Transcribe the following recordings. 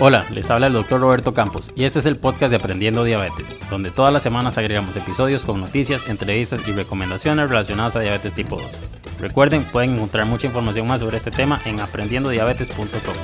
Hola, les habla el doctor Roberto Campos y este es el podcast de Aprendiendo Diabetes, donde todas las semanas agregamos episodios con noticias, entrevistas y recomendaciones relacionadas a diabetes tipo 2. Recuerden, pueden encontrar mucha información más sobre este tema en aprendiendodiabetes.com.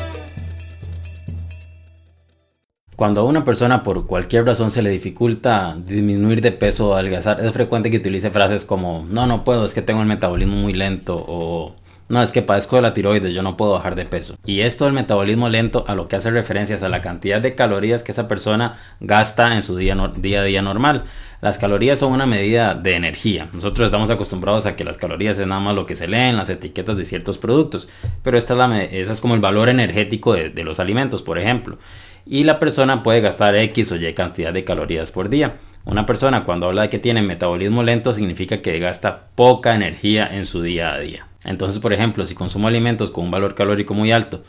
Cuando a una persona por cualquier razón se le dificulta disminuir de peso o adelgazar, es frecuente que utilice frases como no, no puedo, es que tengo el metabolismo muy lento o no, es que padezco de la tiroides, yo no puedo bajar de peso. Y esto del metabolismo lento a lo que hace referencias a la cantidad de calorías que esa persona gasta en su día, día a día normal. Las calorías son una medida de energía. Nosotros estamos acostumbrados a que las calorías es nada más lo que se lee en las etiquetas de ciertos productos. Pero esta es, la, es como el valor energético de, de los alimentos, por ejemplo. Y la persona puede gastar X o Y cantidad de calorías por día. Una persona cuando habla de que tiene metabolismo lento significa que gasta poca energía en su día a día. Entonces, por ejemplo, si consumo alimentos con un valor calórico muy alto,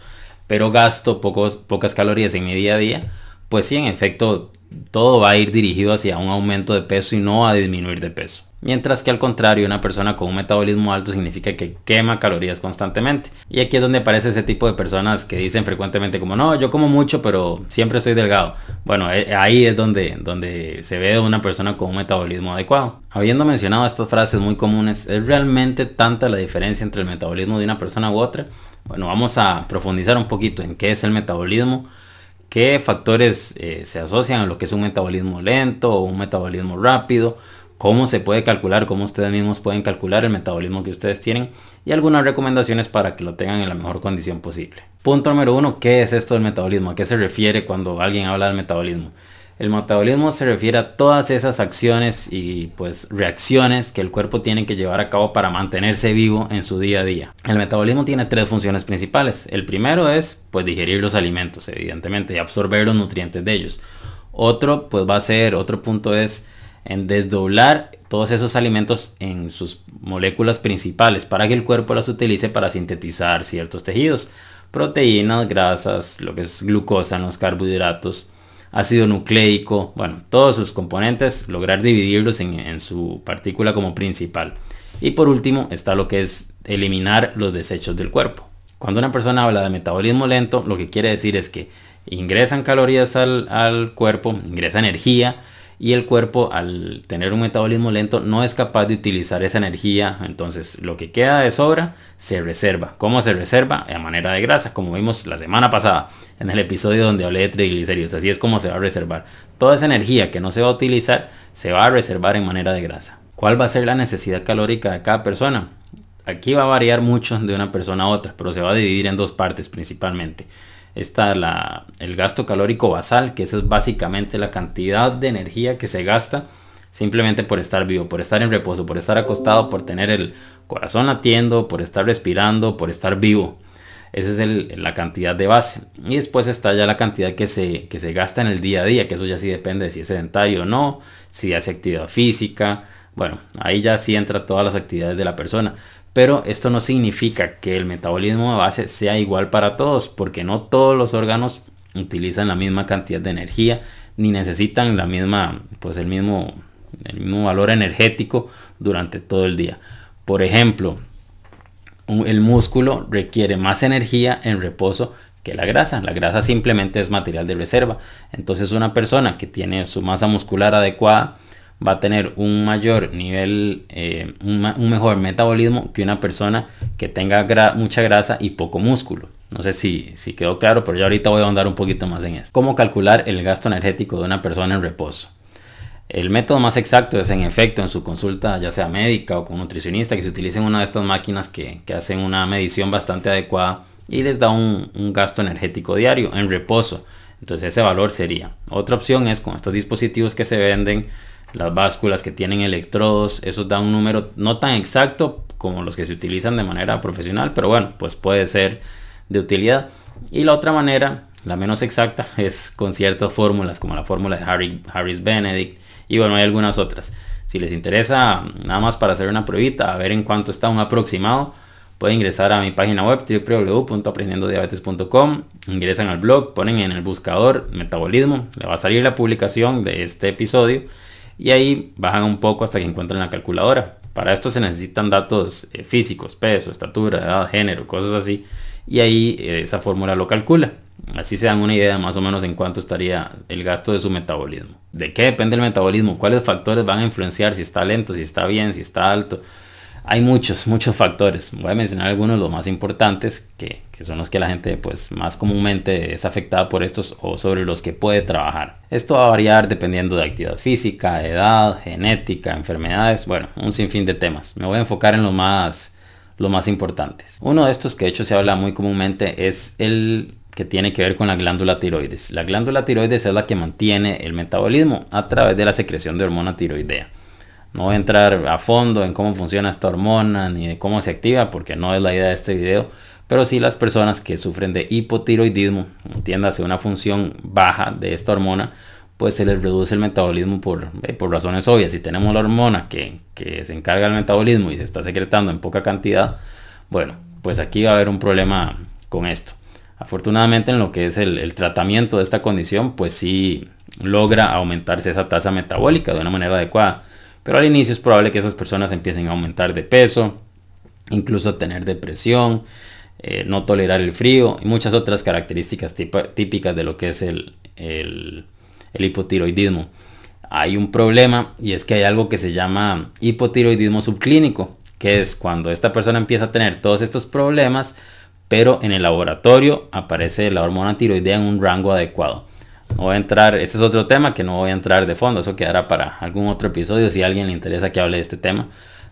pero gasto pocas calorías en mi día a día, pues sí, en efecto, todo va a ir dirigido hacia un aumento de peso y no a disminuir de peso. Mientras que al contrario, una persona con un metabolismo alto significa que quema calorías constantemente. Y aquí es donde aparece ese tipo de personas que dicen frecuentemente como, no, yo como mucho, pero siempre estoy delgado. Bueno, eh, ahí es donde, donde se ve una persona con un metabolismo adecuado. Habiendo mencionado estas frases muy comunes, ¿es realmente tanta la diferencia entre el metabolismo de una persona u otra? Bueno, vamos a profundizar un poquito en qué es el metabolismo, qué factores eh, se asocian a lo que es un metabolismo lento o un metabolismo rápido, cómo se puede calcular, cómo ustedes mismos pueden calcular el metabolismo que ustedes tienen y algunas recomendaciones para que lo tengan en la mejor condición posible. Punto número uno, ¿qué es esto del metabolismo? ¿A qué se refiere cuando alguien habla del metabolismo? El metabolismo se refiere a todas esas acciones y pues reacciones que el cuerpo tiene que llevar a cabo para mantenerse vivo en su día a día. El metabolismo tiene tres funciones principales. El primero es pues digerir los alimentos, evidentemente, y absorber los nutrientes de ellos. Otro pues va a ser, otro punto es en desdoblar todos esos alimentos en sus moléculas principales para que el cuerpo las utilice para sintetizar ciertos tejidos, proteínas, grasas, lo que es glucosa los carbohidratos, ácido nucleico, bueno, todos sus componentes, lograr dividirlos en, en su partícula como principal. Y por último está lo que es eliminar los desechos del cuerpo. Cuando una persona habla de metabolismo lento, lo que quiere decir es que ingresan calorías al, al cuerpo, ingresa energía, y el cuerpo al tener un metabolismo lento no es capaz de utilizar esa energía, entonces lo que queda de sobra se reserva. ¿Cómo se reserva? A manera de grasa, como vimos la semana pasada en el episodio donde hablé de triglicéridos, así es como se va a reservar. Toda esa energía que no se va a utilizar se va a reservar en manera de grasa. ¿Cuál va a ser la necesidad calórica de cada persona? Aquí va a variar mucho de una persona a otra, pero se va a dividir en dos partes principalmente está la, el gasto calórico basal, que eso es básicamente la cantidad de energía que se gasta simplemente por estar vivo, por estar en reposo, por estar acostado, por tener el corazón latiendo, por estar respirando, por estar vivo. Esa es el, la cantidad de base. Y después está ya la cantidad que se, que se gasta en el día a día, que eso ya sí depende de si es sedentario o no, si hace actividad física. Bueno, ahí ya sí entra todas las actividades de la persona. Pero esto no significa que el metabolismo de base sea igual para todos, porque no todos los órganos utilizan la misma cantidad de energía ni necesitan la misma, pues el mismo, el mismo valor energético durante todo el día. Por ejemplo, el músculo requiere más energía en reposo que la grasa. La grasa simplemente es material de reserva. Entonces una persona que tiene su masa muscular adecuada va a tener un mayor nivel, eh, un, mejor metabolismo que una persona que tenga mucha grasa y poco músculo. No sé si, si quedó claro, pero yo ahorita voy a ahondar un poquito más en esto. ¿Cómo calcular el gasto energético de una persona en reposo? El método más exacto es en efecto en su consulta, ya sea médica o con nutricionista, que se utilicen una de estas máquinas que, hacen una medición bastante adecuada y les da un, un gasto energético diario en reposo. Entonces ese valor sería. Otra opción es con estos dispositivos que se venden las básculas que tienen electrodos, eso da un número no tan exacto como los que se utilizan de manera profesional, pero bueno, pues puede ser de utilidad. Y la otra manera, la menos exacta, es con ciertas fórmulas, como la fórmula de Harry, Harris Benedict, y bueno, hay algunas otras. Si les interesa, nada más para hacer una pruebita, a ver en cuánto está un aproximado, pueden ingresar a mi página web www.aprendiendodiabetes.com, ingresan al blog, ponen en el buscador metabolismo, le va a salir la publicación de este episodio y ahí bajan un poco hasta que encuentren la calculadora. Para esto se necesitan datos eh, físicos, peso, estatura, edad, género, cosas así. Y ahí eh, esa fórmula lo calcula. Así se dan una idea más o menos en cuánto estaría el gasto de su metabolismo. ¿De qué depende el metabolismo? ¿Cuáles factores van a influenciar si está lento, si está bien, si está alto? Hay muchos, muchos factores. Voy a mencionar algunos de los más importantes, que, que, son los que la gente pues más comúnmente es afectada por estos o sobre los que puede trabajar. Esto va a variar dependiendo de actividad física, edad, genética, enfermedades, bueno, un sinfín de temas. Me voy a enfocar en los más, los más importantes. Uno de estos que de hecho se habla muy comúnmente es el que tiene que ver con la glándula tiroides. La glándula tiroides es la que mantiene el metabolismo a través de la secreción de hormona tiroidea. No voy a entrar a fondo en cómo funciona esta hormona ni de cómo se activa porque no es la idea de este video. Pero sí las personas que sufren de hipotiroidismo, entiéndase una función baja de esta hormona, pues se les reduce el metabolismo por, eh, por razones obvias. Si tenemos la hormona que, que se encarga del metabolismo y se está secretando en poca cantidad, bueno, pues aquí va a haber un problema con esto. Afortunadamente en lo que es el, el, tratamiento de esta condición, pues sí logra aumentarse esa tasa metabólica de una manera adecuada. Pero al inicio es probable que esas personas empiecen a aumentar de peso, incluso a tener depresión, eh, no tolerar el frío y muchas otras características típicas de lo que es el, el, el hipotiroidismo. Hay un problema y es que hay algo que se llama hipotiroidismo subclínico, que es cuando esta persona empieza a tener todos estos problemas, pero en el laboratorio aparece la hormona tiroidea en un rango adecuado. Voy a entrar, ese es otro tema que no voy a entrar de fondo, eso quedará para algún otro episodio si a alguien le interesa que hable de este tema.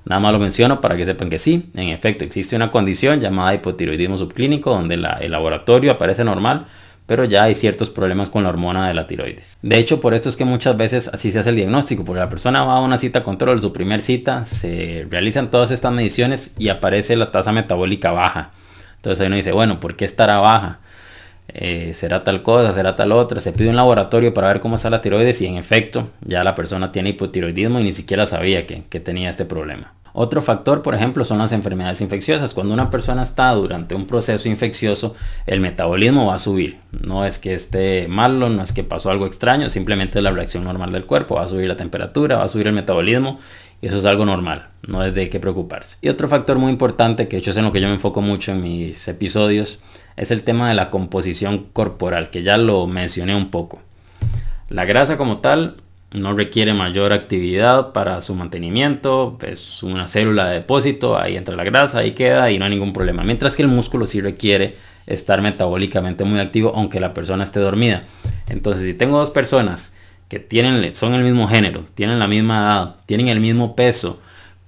Nada más lo menciono para que sepan que sí, en efecto existe una condición llamada hipotiroidismo subclínico donde el laboratorio aparece normal, pero ya hay ciertos problemas con la hormona de la tiroides. De hecho, por esto es que muchas veces así se hace el diagnóstico, porque la persona va a una cita control, su primer cita, se realizan todas estas mediciones y aparece la tasa metabólica baja. Entonces ahí uno dice, bueno, ¿por qué estará baja? Eh, será tal cosa, será tal otra. Se pide un laboratorio para ver cómo está la tiroides y en efecto ya la persona tiene hipotiroidismo y ni siquiera sabía que, que tenía este problema. Otro factor, por ejemplo, son las enfermedades infecciosas. Cuando una persona está durante un proceso infeccioso, el metabolismo va a subir. No es que esté malo, no es que pasó algo extraño, simplemente es la reacción normal del cuerpo. Va a subir la temperatura, va a subir el metabolismo y eso es algo normal, no es de qué preocuparse. Y otro factor muy importante, que de hecho es en lo que yo me enfoco mucho en mis episodios, es el tema de la composición corporal, que ya lo mencioné un poco. La grasa como tal no requiere mayor actividad para su mantenimiento, es una célula de depósito, ahí entra la grasa, ahí queda y no hay ningún problema. Mientras que el músculo sí requiere estar metabólicamente muy activo aunque la persona esté dormida. Entonces si tengo dos personas que tienen, son el mismo género, tienen la misma edad, tienen el mismo peso,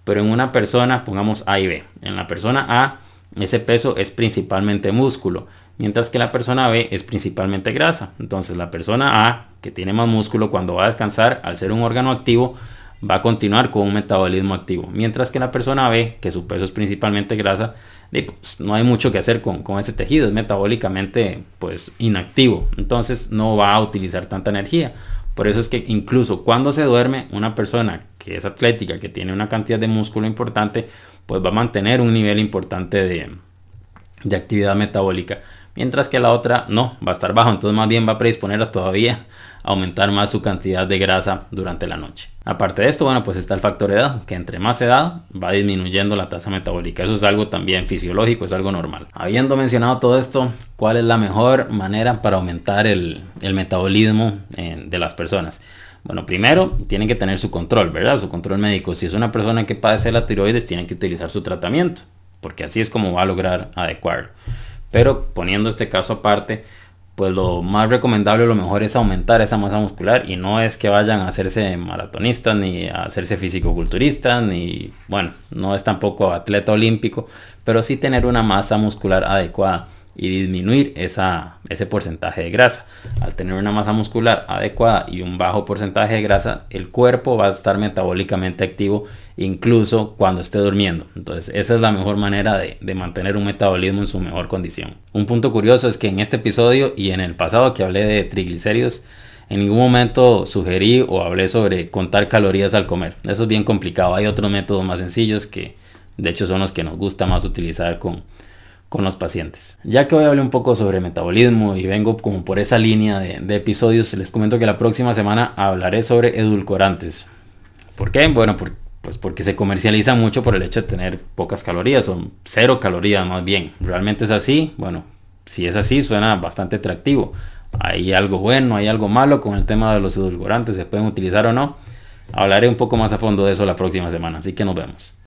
pero en una persona pongamos A y B. En la persona A ese peso es principalmente músculo, mientras que la persona B es principalmente grasa. Entonces la persona A, que tiene más músculo, cuando va a descansar, al ser un órgano activo, va a continuar con un metabolismo activo. Mientras que la persona B, que su peso es principalmente grasa, pues, no hay mucho que hacer con, con, ese tejido, es metabólicamente pues inactivo. Entonces no va a utilizar tanta energía. Por eso es que incluso cuando se duerme, una persona que es atlética, que tiene una cantidad de músculo importante, pues va a mantener un nivel importante de, de actividad metabólica. Mientras que la otra no, va a estar bajo. Entonces más bien va a predisponer a todavía aumentar más su cantidad de grasa durante la noche. Aparte de esto, bueno, pues está el factor edad, que entre más edad va disminuyendo la tasa metabólica. Eso es algo también fisiológico, es algo normal. Habiendo mencionado todo esto, ¿cuál es la mejor manera para aumentar el, metabolismo eh, de las personas? Bueno, primero tienen que tener su control, ¿verdad? Su control médico. Si es una persona que padece la tiroides, tienen que utilizar su tratamiento, porque así es como va a lograr adecuarlo. Pero poniendo este caso aparte, pues lo más recomendable, lo mejor es aumentar esa masa muscular y no es que vayan a hacerse maratonistas ni a hacerse fisicoculturistas ni, bueno, no es tampoco atleta olímpico, pero sí tener una masa muscular adecuada y disminuir esa, ese porcentaje de grasa. Al tener una masa muscular adecuada y un bajo porcentaje de grasa, el cuerpo va a estar metabólicamente activo incluso cuando esté durmiendo. Entonces esa es la mejor manera de, de, mantener un metabolismo en su mejor condición. Un punto curioso es que en este episodio y en el pasado que hablé de triglicéridos, en ningún momento sugerí o hablé sobre contar calorías al comer. Eso es bien complicado. Hay otros métodos más sencillos que de hecho son los que nos gusta más utilizar con, con los pacientes. Ya que hoy hablé un poco sobre metabolismo y vengo como por esa línea de, episodios, les comento que la próxima semana hablaré sobre edulcorantes. ¿Por qué? Bueno, pues porque se comercializa mucho por el hecho de tener pocas calorías, son cero calorías más bien. ¿Realmente es así? Bueno, si es así, suena bastante atractivo. Hay algo bueno, hay algo malo con el tema de los edulcorantes, se pueden utilizar o no. Hablaré un poco más a fondo de eso la próxima semana, así que nos vemos.